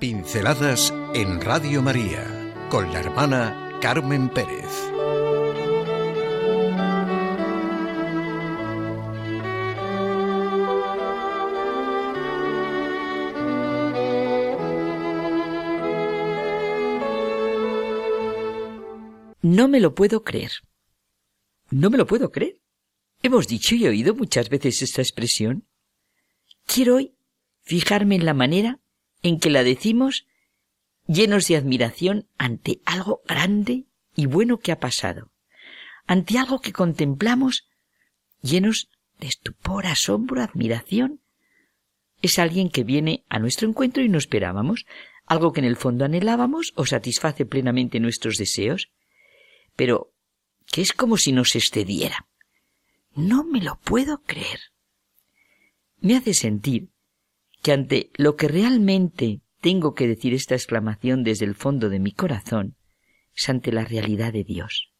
Pinceladas en Radio María con la hermana Carmen Pérez. No me lo puedo creer. No me lo puedo creer. Hemos dicho y oído muchas veces esta expresión. Quiero hoy fijarme en la manera en que la decimos llenos de admiración ante algo grande y bueno que ha pasado, ante algo que contemplamos llenos de estupor, asombro, admiración. Es alguien que viene a nuestro encuentro y no esperábamos, algo que en el fondo anhelábamos o satisface plenamente nuestros deseos, pero que es como si nos excediera. No me lo puedo creer. Me hace sentir que ante lo que realmente tengo que decir esta exclamación desde el fondo de mi corazón, es ante la realidad de Dios,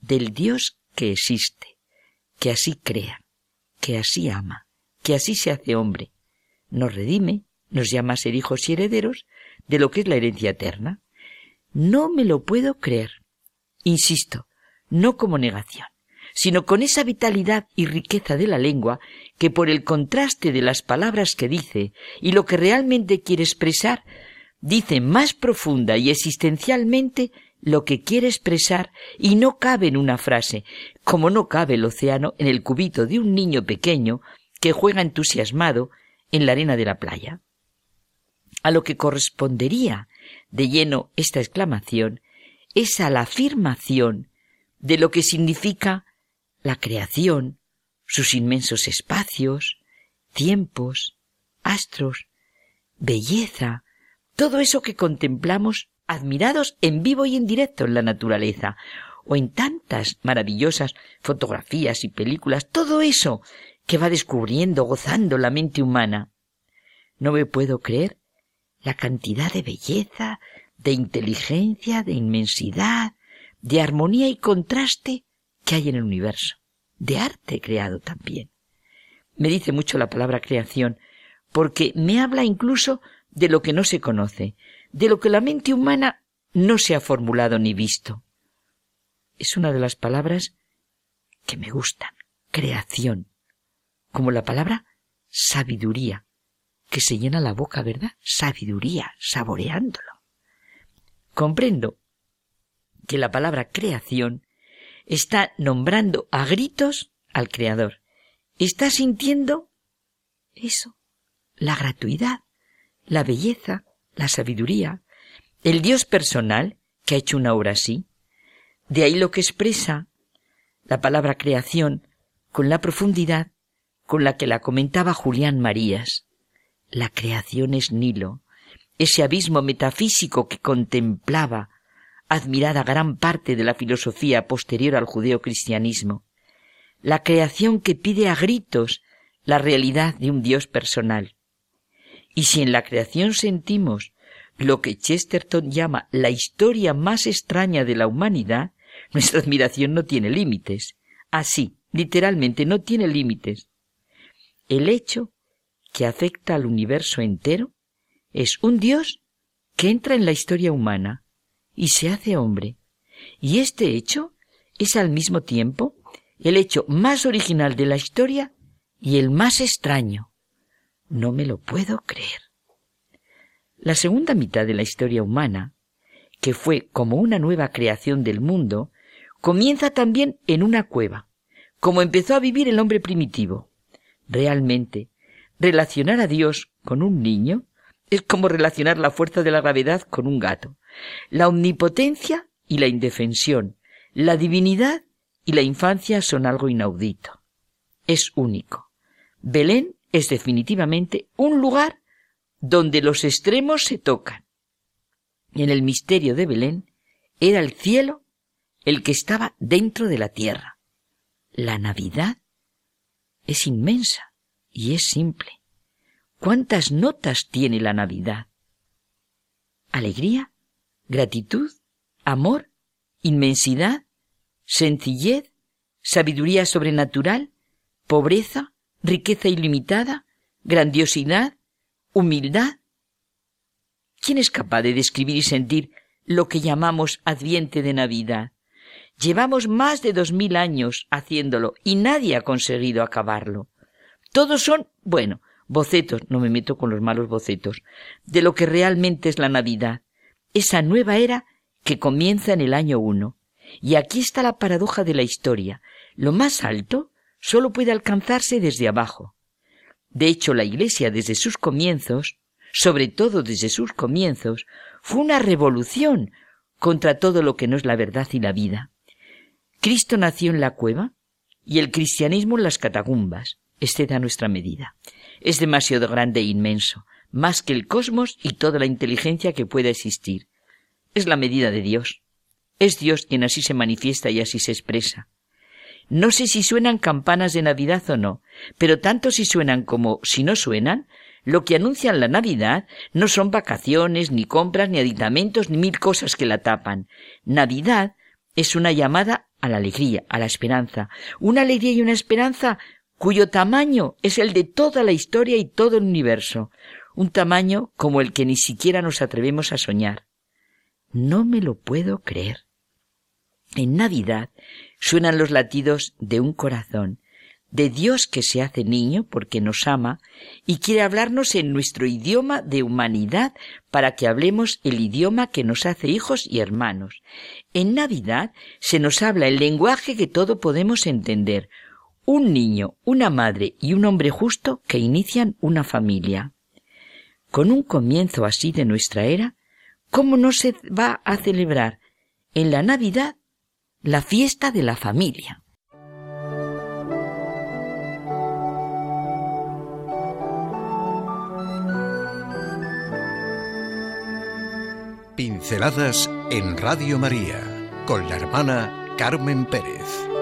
del Dios que existe, que así crea, que así ama, que así se hace hombre, nos redime, nos llama a ser hijos y herederos de lo que es la herencia eterna. No me lo puedo creer. Insisto, no como negación sino con esa vitalidad y riqueza de la lengua que por el contraste de las palabras que dice y lo que realmente quiere expresar, dice más profunda y existencialmente lo que quiere expresar y no cabe en una frase, como no cabe el océano en el cubito de un niño pequeño que juega entusiasmado en la arena de la playa. A lo que correspondería de lleno esta exclamación es a la afirmación de lo que significa la creación, sus inmensos espacios, tiempos, astros, belleza, todo eso que contemplamos admirados en vivo y en directo en la naturaleza, o en tantas maravillosas fotografías y películas, todo eso que va descubriendo, gozando la mente humana. No me puedo creer la cantidad de belleza, de inteligencia, de inmensidad, de armonía y contraste que hay en el universo, de arte creado también. Me dice mucho la palabra creación, porque me habla incluso de lo que no se conoce, de lo que la mente humana no se ha formulado ni visto. Es una de las palabras que me gustan, creación, como la palabra sabiduría, que se llena la boca, ¿verdad? Sabiduría, saboreándolo. Comprendo que la palabra creación está nombrando a gritos al Creador. Está sintiendo eso, la gratuidad, la belleza, la sabiduría, el Dios personal que ha hecho una obra así. De ahí lo que expresa la palabra creación con la profundidad con la que la comentaba Julián Marías. La creación es Nilo, ese abismo metafísico que contemplaba admirada gran parte de la filosofía posterior al judeocristianismo, la creación que pide a gritos la realidad de un Dios personal. Y si en la creación sentimos lo que Chesterton llama la historia más extraña de la humanidad, nuestra admiración no tiene límites. Así, literalmente, no tiene límites. El hecho que afecta al universo entero es un Dios que entra en la historia humana, y se hace hombre. Y este hecho es al mismo tiempo el hecho más original de la historia y el más extraño. No me lo puedo creer. La segunda mitad de la historia humana, que fue como una nueva creación del mundo, comienza también en una cueva, como empezó a vivir el hombre primitivo. Realmente, relacionar a Dios con un niño es como relacionar la fuerza de la gravedad con un gato la omnipotencia y la indefensión, la divinidad y la infancia son algo inaudito. Es único. Belén es definitivamente un lugar donde los extremos se tocan. Y en el misterio de Belén era el cielo el que estaba dentro de la tierra. La Navidad es inmensa y es simple. ¿Cuántas notas tiene la Navidad? Alegría, gratitud, amor, inmensidad, sencillez, sabiduría sobrenatural, pobreza, riqueza ilimitada, grandiosidad, humildad. ¿Quién es capaz de describir y sentir lo que llamamos Adviente de Navidad? Llevamos más de dos mil años haciéndolo y nadie ha conseguido acabarlo. Todos son, bueno, bocetos, no me meto con los malos bocetos, de lo que realmente es la Navidad, esa nueva era que comienza en el año uno. Y aquí está la paradoja de la historia. Lo más alto solo puede alcanzarse desde abajo. De hecho, la Iglesia desde sus comienzos, sobre todo desde sus comienzos, fue una revolución contra todo lo que no es la verdad y la vida. Cristo nació en la cueva y el cristianismo en las catacumbas. Este da nuestra medida. Es demasiado grande e inmenso, más que el cosmos y toda la inteligencia que pueda existir. Es la medida de Dios. Es Dios quien así se manifiesta y así se expresa. No sé si suenan campanas de Navidad o no, pero tanto si suenan como si no suenan, lo que anuncian la Navidad no son vacaciones, ni compras, ni aditamentos, ni mil cosas que la tapan. Navidad es una llamada a la alegría, a la esperanza, una alegría y una esperanza cuyo tamaño es el de toda la historia y todo el universo, un tamaño como el que ni siquiera nos atrevemos a soñar. No me lo puedo creer. En Navidad suenan los latidos de un corazón, de Dios que se hace niño porque nos ama y quiere hablarnos en nuestro idioma de humanidad para que hablemos el idioma que nos hace hijos y hermanos. En Navidad se nos habla el lenguaje que todo podemos entender, un niño, una madre y un hombre justo que inician una familia. Con un comienzo así de nuestra era, ¿cómo no se va a celebrar en la Navidad la fiesta de la familia? Pinceladas en Radio María con la hermana Carmen Pérez.